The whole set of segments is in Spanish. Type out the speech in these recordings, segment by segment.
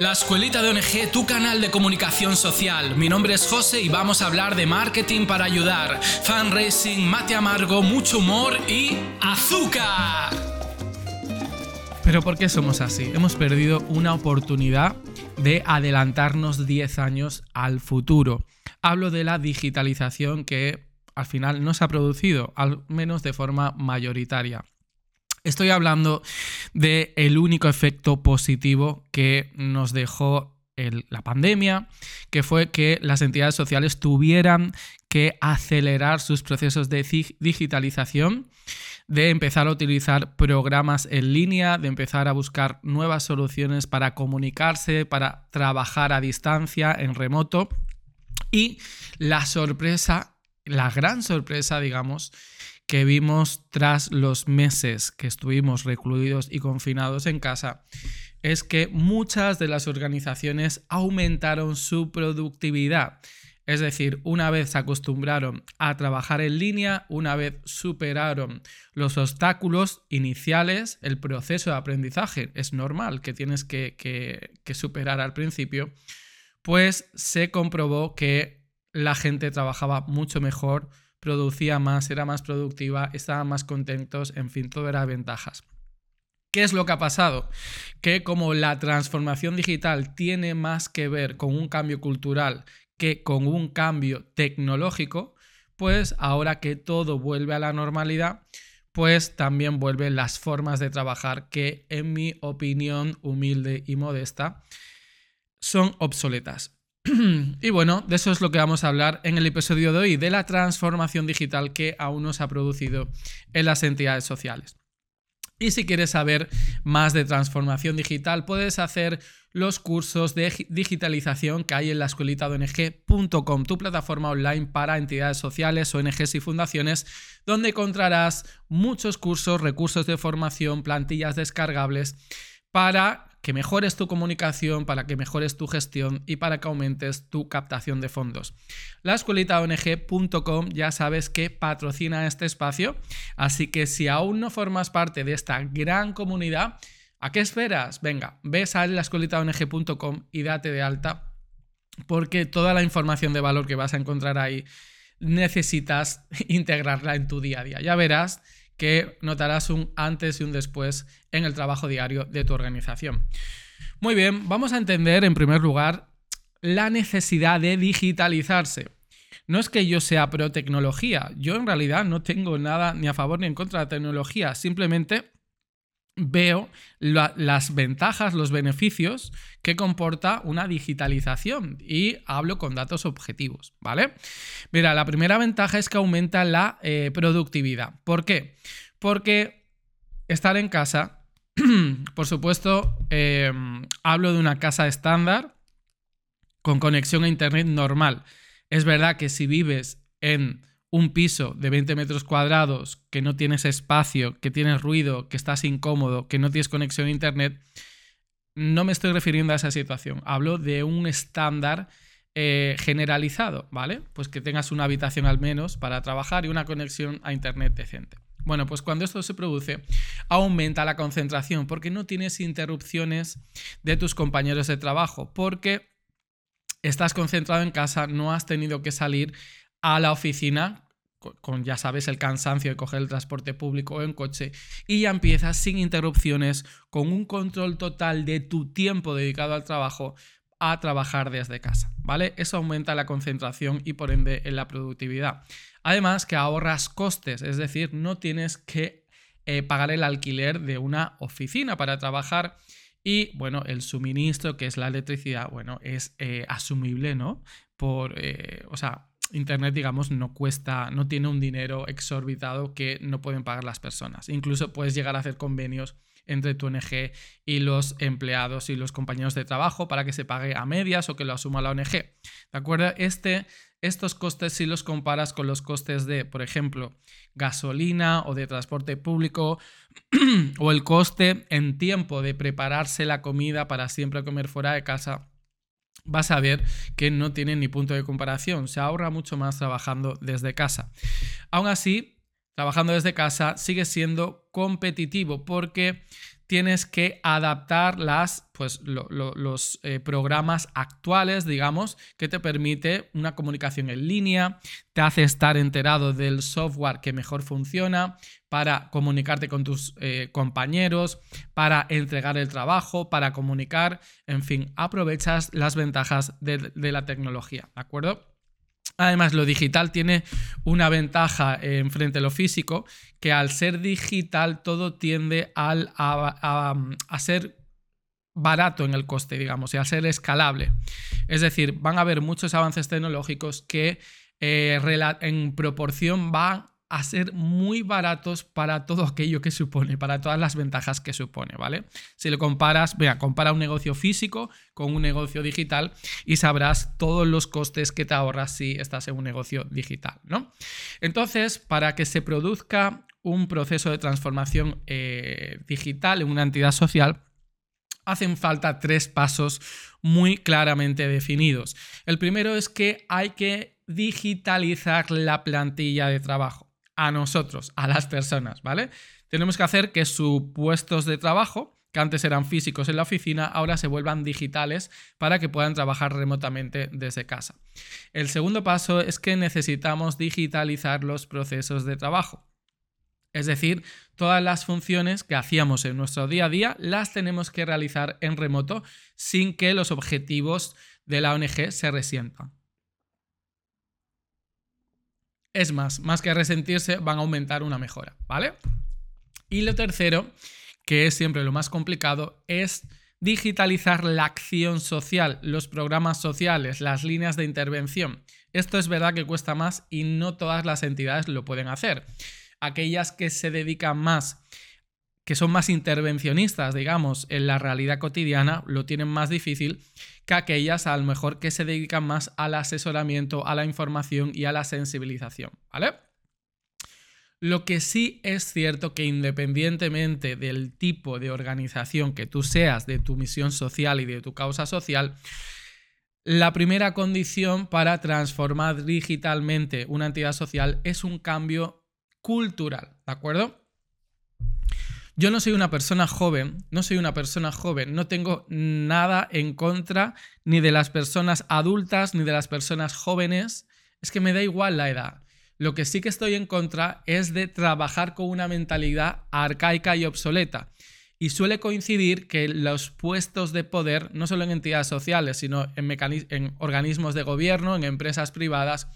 La Escuelita de ONG, tu canal de comunicación social. Mi nombre es José y vamos a hablar de marketing para ayudar, fundraising, mate amargo, mucho humor y azúcar. Pero ¿por qué somos así? Hemos perdido una oportunidad de adelantarnos 10 años al futuro. Hablo de la digitalización que al final no se ha producido, al menos de forma mayoritaria. Estoy hablando del el único efecto positivo que nos dejó la pandemia, que fue que las entidades sociales tuvieran que acelerar sus procesos de digitalización, de empezar a utilizar programas en línea, de empezar a buscar nuevas soluciones para comunicarse, para trabajar a distancia, en remoto. Y la sorpresa, la gran sorpresa, digamos, que vimos tras los meses que estuvimos recluidos y confinados en casa es que muchas de las organizaciones aumentaron su productividad. Es decir, una vez se acostumbraron a trabajar en línea, una vez superaron los obstáculos iniciales, el proceso de aprendizaje es normal que tienes que, que superar al principio, pues se comprobó que la gente trabajaba mucho mejor, producía más, era más productiva, estaban más contentos, en fin, todo era ventajas. ¿Qué es lo que ha pasado? Que como la transformación digital tiene más que ver con un cambio cultural que con un cambio tecnológico, pues ahora que todo vuelve a la normalidad, pues también vuelven las formas de trabajar que en mi opinión humilde y modesta son obsoletas. y bueno, de eso es lo que vamos a hablar en el episodio de hoy, de la transformación digital que aún no se ha producido en las entidades sociales. Y si quieres saber más de transformación digital, puedes hacer los cursos de digitalización que hay en la escuelita ONG.com, tu plataforma online para entidades sociales, ONGs y fundaciones, donde encontrarás muchos cursos, recursos de formación, plantillas descargables para que mejores tu comunicación, para que mejores tu gestión y para que aumentes tu captación de fondos. La escuelita ONG.com ya sabes que patrocina este espacio, así que si aún no formas parte de esta gran comunidad, ¿a qué esperas? Venga, ves a la escuelita ONG.com y date de alta, porque toda la información de valor que vas a encontrar ahí necesitas integrarla en tu día a día. Ya verás que notarás un antes y un después en el trabajo diario de tu organización. Muy bien, vamos a entender en primer lugar la necesidad de digitalizarse. No es que yo sea pro tecnología, yo en realidad no tengo nada ni a favor ni en contra de la tecnología, simplemente veo las ventajas, los beneficios que comporta una digitalización y hablo con datos objetivos, ¿vale? Mira, la primera ventaja es que aumenta la eh, productividad. ¿Por qué? Porque estar en casa, por supuesto, eh, hablo de una casa estándar con conexión a Internet normal. Es verdad que si vives en un piso de 20 metros cuadrados, que no tienes espacio, que tienes ruido, que estás incómodo, que no tienes conexión a Internet, no me estoy refiriendo a esa situación. Hablo de un estándar eh, generalizado, ¿vale? Pues que tengas una habitación al menos para trabajar y una conexión a Internet decente. Bueno, pues cuando esto se produce, aumenta la concentración porque no tienes interrupciones de tus compañeros de trabajo, porque estás concentrado en casa, no has tenido que salir a la oficina con, ya sabes, el cansancio de coger el transporte público o en coche, y ya empiezas sin interrupciones, con un control total de tu tiempo dedicado al trabajo, a trabajar desde casa, ¿vale? Eso aumenta la concentración y por ende en la productividad. Además que ahorras costes, es decir, no tienes que eh, pagar el alquiler de una oficina para trabajar y bueno, el suministro, que es la electricidad, bueno, es eh, asumible, ¿no? Por, eh, o sea, Internet, digamos, no cuesta, no tiene un dinero exorbitado que no pueden pagar las personas. Incluso puedes llegar a hacer convenios entre tu ONG y los empleados y los compañeros de trabajo para que se pague a medias o que lo asuma la ONG. ¿De acuerdo? Este, estos costes si los comparas con los costes de, por ejemplo, gasolina o de transporte público o el coste en tiempo de prepararse la comida para siempre comer fuera de casa vas a ver que no tiene ni punto de comparación. Se ahorra mucho más trabajando desde casa. Aún así, trabajando desde casa sigue siendo competitivo porque tienes que adaptar las, pues, los eh, programas actuales, digamos, que te permite una comunicación en línea, te hace estar enterado del software que mejor funciona para comunicarte con tus eh, compañeros, para entregar el trabajo, para comunicar, en fin, aprovechas las ventajas de, de la tecnología, ¿de acuerdo? Además, lo digital tiene una ventaja en frente a lo físico, que al ser digital todo tiende a, ser barato en el coste, digamos, y a ser escalable. Es decir, van a haber muchos avances tecnológicos que eh, en proporción van a ser muy baratos para todo aquello que supone, para todas las ventajas que supone, ¿vale? Si lo comparas, compara un negocio físico con un negocio digital y sabrás todos los costes que te ahorras si estás en un negocio digital, ¿no? Entonces, para que se produzca un proceso de transformación eh, digital en una entidad social, hacen falta tres pasos muy claramente definidos. El primero es que hay que digitalizar la plantilla de trabajo a nosotros, a las personas, ¿vale? Tenemos que hacer que sus puestos de trabajo, que antes eran físicos en la oficina, ahora se vuelvan digitales para que puedan trabajar remotamente desde casa. El segundo paso es que necesitamos digitalizar los procesos de trabajo. Es decir, todas las funciones que hacíamos en nuestro día a día las tenemos que realizar en remoto sin que los objetivos de la ONG se resientan. Es más, más que resentirse, van a aumentar una mejora, ¿vale? Y lo tercero, que es siempre lo más complicado, es digitalizar la acción social, los programas sociales, las líneas de intervención. Esto es verdad que cuesta más y no todas las entidades lo pueden hacer. Aquellas que se dedican más que son más intervencionistas, digamos, en la realidad cotidiana, lo tienen más difícil que aquellas a lo mejor que se dedican más al asesoramiento, a la información y a la sensibilización, ¿vale? Lo que sí es cierto que independientemente del tipo de organización que tú seas, de tu misión social y de tu causa social, la primera condición para transformar digitalmente una entidad social es un cambio cultural, ¿de acuerdo? Yo no soy una persona joven, no soy una persona joven, no tengo nada en contra ni de las personas adultas ni de las personas jóvenes, es que me da igual la edad. Lo que sí que estoy en contra es de trabajar con una mentalidad arcaica y obsoleta. Y suele coincidir que los puestos de poder, no solo en entidades sociales, sino en, en organismos de gobierno, en empresas privadas,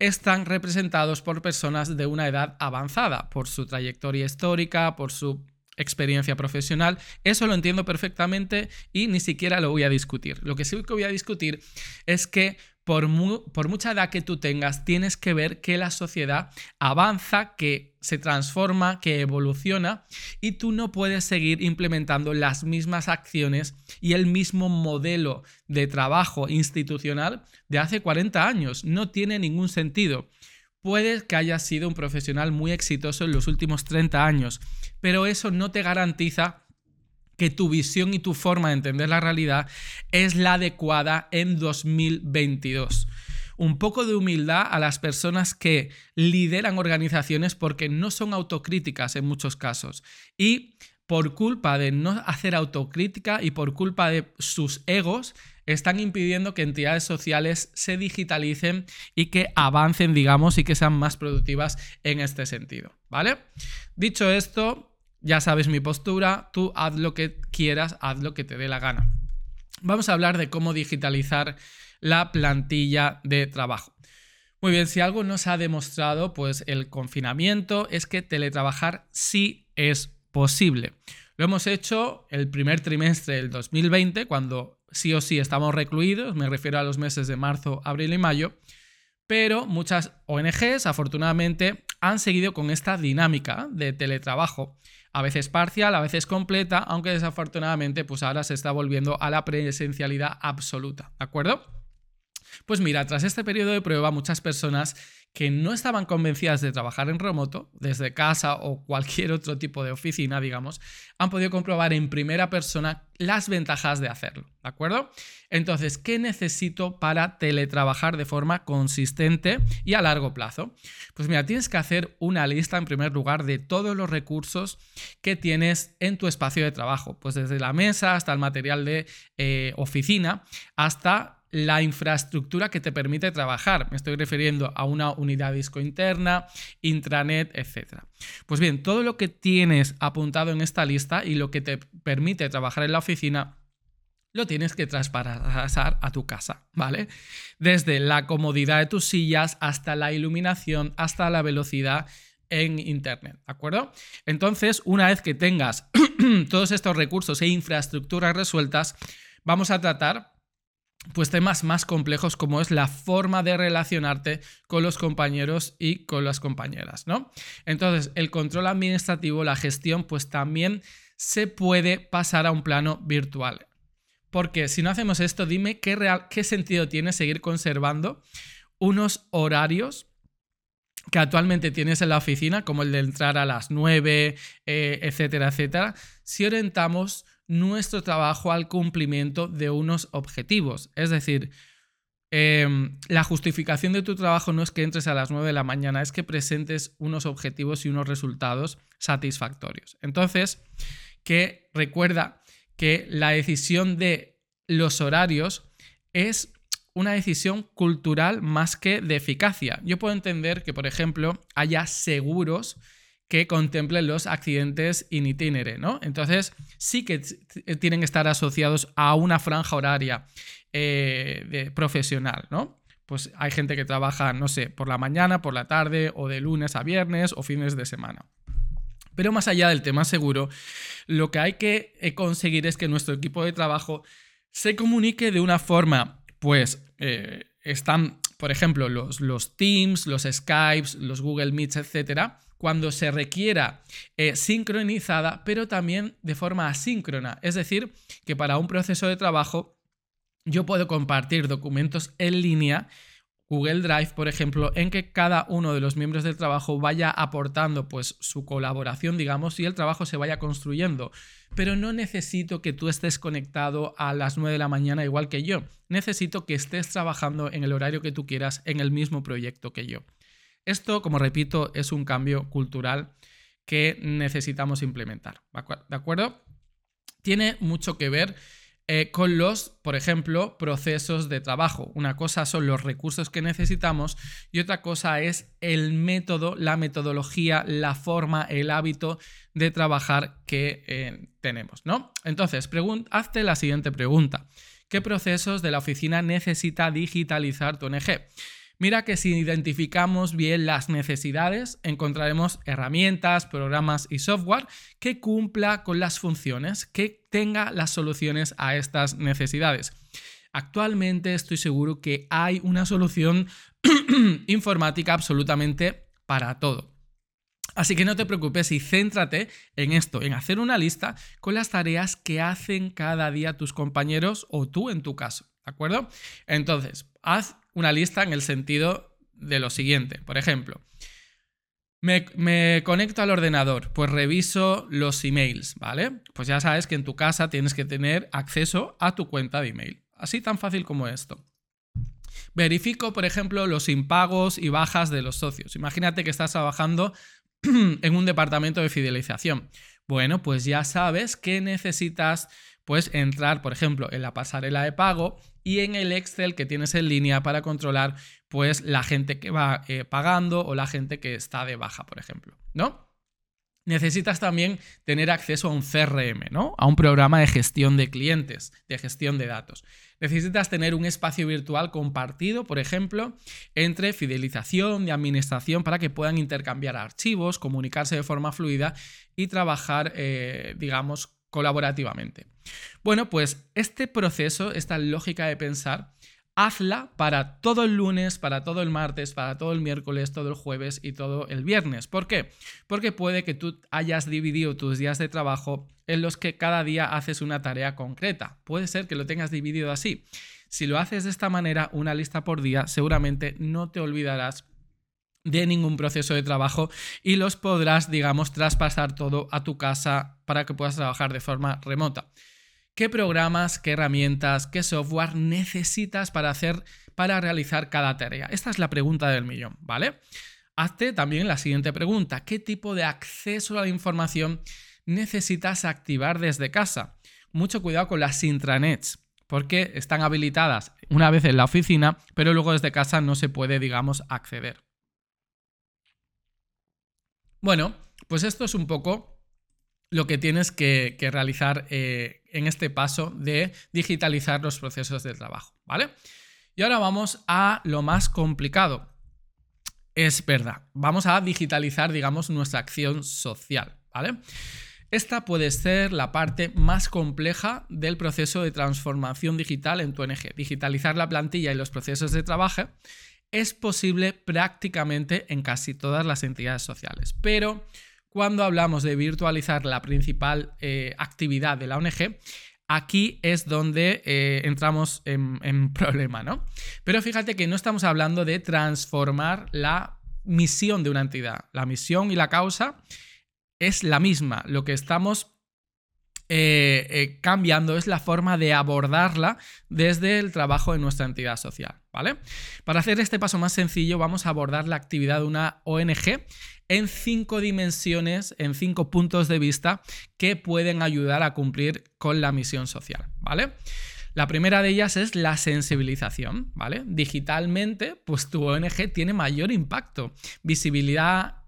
están representados por personas de una edad avanzada, por su trayectoria histórica, por su experiencia profesional. Eso lo entiendo perfectamente y ni siquiera lo voy a discutir. Lo que sí que voy a discutir es que por, por, mucha edad que tú tengas, tienes que ver que la sociedad avanza, que se transforma, que evoluciona y tú no puedes seguir implementando las mismas acciones y el mismo modelo de trabajo institucional de hace 40 años. No tiene ningún sentido. Puede que hayas sido un profesional muy exitoso en los últimos 30 años, pero eso no te garantiza que tu visión y tu forma de entender la realidad es la adecuada en 2022. Un poco de humildad a las personas que lideran organizaciones porque no son autocríticas en muchos casos. Y por culpa de no hacer autocrítica y por culpa de sus egos, están impidiendo que entidades sociales se digitalicen y que avancen, digamos, y que sean más productivas en este sentido, ¿vale? Dicho esto, ya sabes mi postura, tú haz lo que quieras, haz lo que te dé la gana. Vamos a hablar de cómo digitalizar la plantilla de trabajo. Muy bien, si algo nos ha demostrado, pues el confinamiento es que teletrabajar sí es posible. Lo hemos hecho el primer trimestre del 2020, cuando sí o sí estamos recluidos, me refiero a los meses de marzo, abril y mayo, pero muchas ONGs afortunadamente han seguido con esta dinámica de teletrabajo, a veces parcial, a veces completa, aunque desafortunadamente pues ahora se está volviendo a la presencialidad absoluta, ¿de acuerdo? Pues mira, tras este periodo de prueba, muchas personas que no estaban convencidas de trabajar en remoto, desde casa o cualquier otro tipo de oficina, digamos, han podido comprobar en primera persona las ventajas de hacerlo, ¿de acuerdo? Entonces, ¿qué necesito para teletrabajar de forma consistente y a largo plazo? Pues mira, tienes que hacer una lista en primer lugar de todos los recursos que tienes en tu espacio de trabajo, pues desde la mesa hasta el material de eh, oficina, hasta la infraestructura que te permite trabajar. Me estoy refiriendo a una unidad disco interna, intranet, etc. Pues bien, todo lo que tienes apuntado en esta lista y lo que te permite trabajar en la oficina lo tienes que traspasar a tu casa, ¿vale? Desde la comodidad de tus sillas hasta la iluminación, hasta la velocidad en Internet, ¿de acuerdo? Entonces, una vez que tengas todos estos recursos e infraestructuras resueltas, vamos a tratar pues temas más complejos como es la forma de relacionarte con los compañeros y con las compañeras, ¿no? Entonces, el control administrativo, la gestión, pues también se puede pasar a un plano virtual. Porque si no hacemos esto, dime qué, real, qué sentido tiene seguir conservando unos horarios que actualmente tienes en la oficina, como el de entrar a las 9, eh, etcétera, etcétera, si orientamos nuestro trabajo al cumplimiento de unos objetivos. Es decir, em, la justificación de tu trabajo no es que entres a las 9 de la mañana, es que presentes unos objetivos y unos resultados satisfactorios. Entonces, que recuerda que la decisión de los horarios es una decisión cultural más que de eficacia. Yo puedo entender que, por ejemplo, haya seguros que contemplen los accidentes in itinere, ¿no? Entonces, sí que tienen que estar asociados a una franja horaria eh, profesional, ¿no? Pues hay gente que trabaja, no sé, por la mañana, por la tarde, o de lunes a viernes, o fines de semana. Pero más allá del tema seguro, lo que hay que eh, conseguir es que nuestro equipo de trabajo se comunique de una forma, pues, eh, están, por ejemplo, los, los Teams, los Skypes, los Google Meets, etcétera, cuando se requiera eh, sincronizada, pero también de forma asíncrona. Es decir, que para un proceso de trabajo yo puedo compartir documentos en línea, Google Drive, por ejemplo, en que cada uno de los miembros del trabajo vaya aportando pues su colaboración, digamos, y el trabajo se vaya construyendo. Pero no necesito que tú estés conectado a las 9 de la mañana igual que yo. Necesito que estés trabajando en el horario que tú quieras en el mismo proyecto que yo. Esto, como repito, es un cambio cultural que necesitamos implementar. ¿De acuerdo? Tiene mucho que ver eh, con los, por ejemplo, procesos de trabajo. Una cosa son los recursos que necesitamos y otra cosa es el método, la metodología, la forma, el hábito de trabajar que eh, tenemos, ¿no? Entonces, hazte la siguiente pregunta. ¿Qué procesos de la oficina necesita digitalizar tu ONG? Mira que si identificamos bien las necesidades, encontraremos herramientas, programas y software que cumpla con las funciones, que tenga las soluciones a estas necesidades. Actualmente estoy seguro que hay una solución informática absolutamente para todo. Así que no te preocupes y céntrate en esto, en hacer una lista con las tareas que hacen cada día tus compañeros o tú en tu caso, ¿de acuerdo? Entonces, haz una lista en el sentido de lo siguiente. Por ejemplo, me, conecto al ordenador, pues reviso los emails, ¿vale? Pues ya sabes que en tu casa tienes que tener acceso a tu cuenta de email. Así tan fácil como esto. Verifico, por ejemplo, los impagos y bajas de los socios. Imagínate que estás trabajando en un departamento de fidelización. Bueno, pues ya sabes que necesitas pues entrar, por ejemplo, en la pasarela de pago y en el Excel que tienes en línea para controlar pues la gente que va eh, pagando o la gente que está de baja, por ejemplo, ¿no? Necesitas también tener acceso a un CRM, ¿no? A un programa de gestión de clientes, de gestión de datos. Necesitas tener un espacio virtual compartido, por ejemplo, entre fidelización y administración para que puedan intercambiar archivos, comunicarse de forma fluida y trabajar, eh, digamos, colaborativamente. Bueno, pues este proceso, esta lógica de pensar, hazla para todo el lunes, para todo el martes, para todo el miércoles, todo el jueves y todo el viernes. ¿Por qué? Porque puede que tú hayas dividido tus días de trabajo en los que cada día haces una tarea concreta. Puede ser que lo tengas dividido así. Si lo haces de esta manera, una lista por día, seguramente no te olvidarás de ningún proceso de trabajo y los podrás, digamos, traspasar todo a tu casa para que puedas trabajar de forma remota. ¿Qué programas, qué herramientas, qué software necesitas para hacer, para realizar cada tarea? Esta es la pregunta del millón, ¿vale? Hazte también la siguiente pregunta. ¿Qué tipo de acceso a la información necesitas activar desde casa? Mucho cuidado con las intranets, porque están habilitadas una vez en la oficina, pero luego desde casa no se puede, digamos, acceder. Bueno, pues esto es un poco lo que tienes que, realizar eh, en este paso de digitalizar los procesos de trabajo, ¿vale? Y ahora vamos a lo más complicado. Es verdad, vamos a digitalizar, digamos, nuestra acción social, ¿vale? Esta puede ser la parte más compleja del proceso de transformación digital en tu ONG. Digitalizar la plantilla y los procesos de trabajo es posible prácticamente en casi todas las entidades sociales, pero cuando hablamos de virtualizar la principal eh, actividad de la ONG, aquí es donde eh, entramos en, problema, ¿no? Pero fíjate que no estamos hablando de transformar la misión de una entidad. La misión y la causa es la misma. Lo que estamos eh, cambiando es la forma de abordarla desde el trabajo de nuestra entidad social, ¿vale? Para hacer este paso más sencillo vamos a abordar la actividad de una ONG en cinco dimensiones, en cinco puntos de vista que pueden ayudar a cumplir con la misión social, ¿vale? La primera de ellas es la sensibilización, ¿vale? Digitalmente, pues tu ONG tiene mayor impacto, visibilidad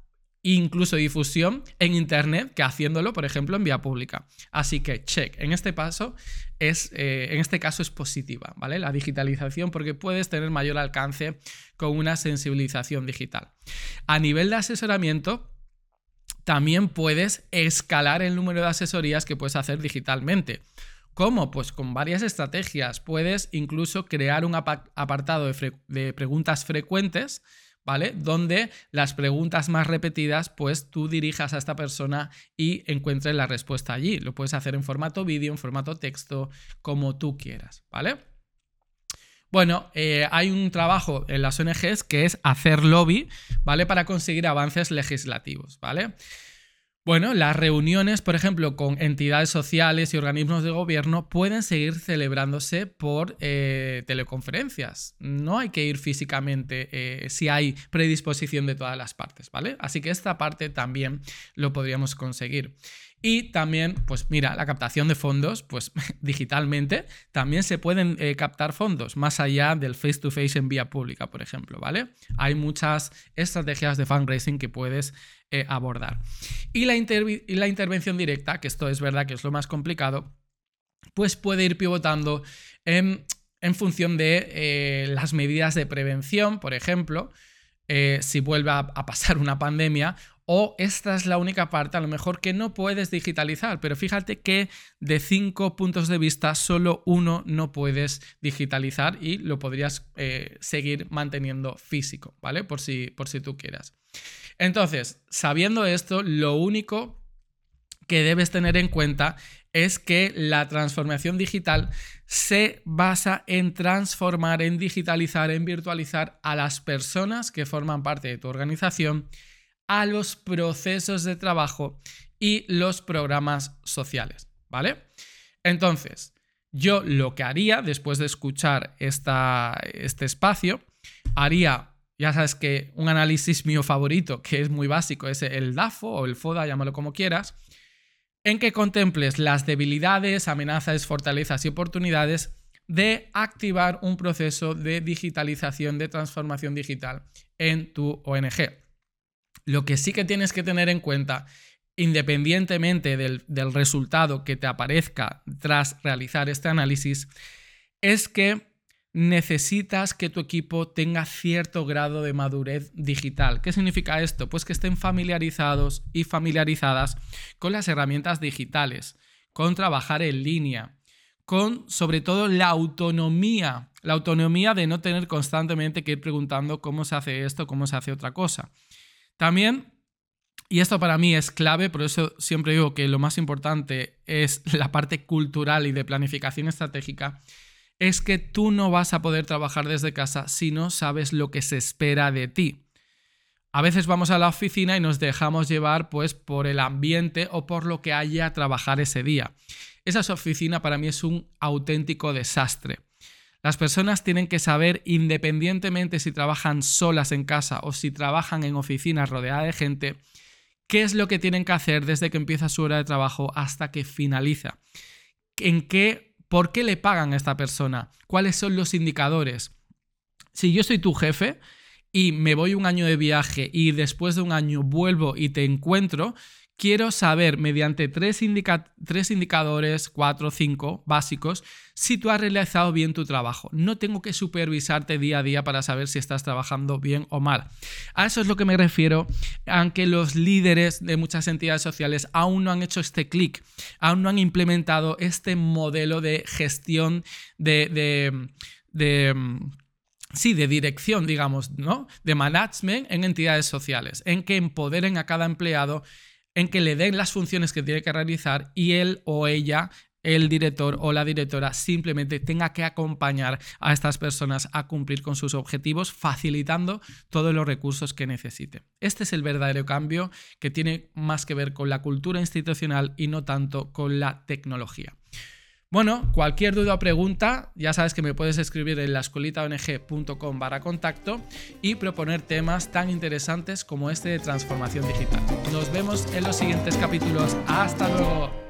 incluso difusión en Internet que haciéndolo, por ejemplo, en vía pública. Así que, check, en este paso es, eh, en este caso es positiva, ¿vale? La digitalización porque puedes tener mayor alcance con una sensibilización digital. A nivel de asesoramiento, también puedes escalar el número de asesorías que puedes hacer digitalmente. ¿Cómo? Pues con varias estrategias. Puedes incluso crear un apartado de preguntas frecuentes ¿vale? Donde las preguntas más repetidas, pues tú dirijas a esta persona y encuentres la respuesta allí. Lo puedes hacer en formato vídeo, en formato texto, como tú quieras, ¿vale? Bueno, eh, hay un trabajo en las ONGs que es hacer lobby, ¿vale? Para conseguir avances legislativos, ¿vale? Bueno, las reuniones, por ejemplo, con entidades sociales y organismos de gobierno pueden seguir celebrándose por eh, teleconferencias. No hay que ir físicamente eh, si hay predisposición de todas las partes, ¿vale? Así que esta parte también lo podríamos conseguir. Y también, pues mira, la captación de fondos, pues digitalmente, también se pueden eh, captar fondos más allá del face-to-face en vía pública, por ejemplo, ¿vale? Hay muchas estrategias de fundraising que puedes eh, abordar. Y la, y la intervención directa, que esto es verdad que es lo más complicado, pues puede ir pivotando en, función de eh, las medidas de prevención, por ejemplo, si vuelve a, pasar una pandemia o esta es la única parte a lo mejor que no puedes digitalizar, pero fíjate que de cinco puntos de vista solo uno no puedes digitalizar y lo podrías eh, seguir manteniendo físico, ¿vale? Por si, por si tú quieras. Entonces, sabiendo esto, lo único que debes tener en cuenta es que la transformación digital se basa en transformar, en digitalizar, en virtualizar a las personas que forman parte de tu organización a los procesos de trabajo y los programas sociales, ¿vale? Entonces, yo lo que haría después de escuchar esta, este espacio, haría, ya sabes que un análisis mío favorito, que es muy básico, es el DAFO o el FODA, llámalo como quieras, en que contemples las debilidades, amenazas, fortalezas y oportunidades de activar un proceso de digitalización, de transformación digital en tu ONG. Lo que sí que tienes que tener en cuenta, independientemente del, resultado que te aparezca tras realizar este análisis, es que necesitas que tu equipo tenga cierto grado de madurez digital. ¿Qué significa esto? Pues que estén familiarizados y familiarizadas con las herramientas digitales, con trabajar en línea, con sobre todo la autonomía La autonomía de no tener constantemente que ir preguntando cómo se hace esto, cómo se hace otra cosa. También y esto para mí es clave, por eso siempre digo que lo más importante es la parte cultural y de planificación estratégica, es que tú no vas a poder trabajar desde casa si no sabes lo que se espera de ti. A veces vamos a la oficina y nos dejamos llevar pues por el ambiente o por lo que haya a trabajar ese día. Esa oficina para mí es un auténtico desastre. Las personas tienen que saber, independientemente si trabajan solas en casa o si trabajan en oficinas rodeadas de gente, qué es lo que tienen que hacer desde que empieza su hora de trabajo hasta que finaliza. ¿En qué, por qué le pagan a esta persona? ¿Cuáles son los indicadores? Si yo soy tu jefe y me voy un año de viaje y después de un año vuelvo y te encuentro, quiero saber mediante tres, indicadores, cuatro o cinco básicos, si tú has realizado bien tu trabajo. No tengo que supervisarte día a día para saber si estás trabajando bien o mal. A eso es lo que me refiero, aunque los líderes de muchas entidades sociales aún no han hecho este clic, aún no han implementado este modelo de gestión de, de sí, de dirección, digamos, ¿no? De management en entidades sociales, en que empoderen a cada empleado en que le den las funciones que tiene que realizar y él o ella el director o la directora simplemente tenga que acompañar a estas personas a cumplir con sus objetivos, facilitando todos los recursos que necesite. Este es el verdadero cambio que tiene más que ver con la cultura institucional y no tanto con la tecnología. Bueno, cualquier duda o pregunta, ya sabes que me puedes escribir en lascolitaong.com barra contacto y proponer temas tan interesantes como este de transformación digital. Nos vemos en los siguientes capítulos. Hasta luego.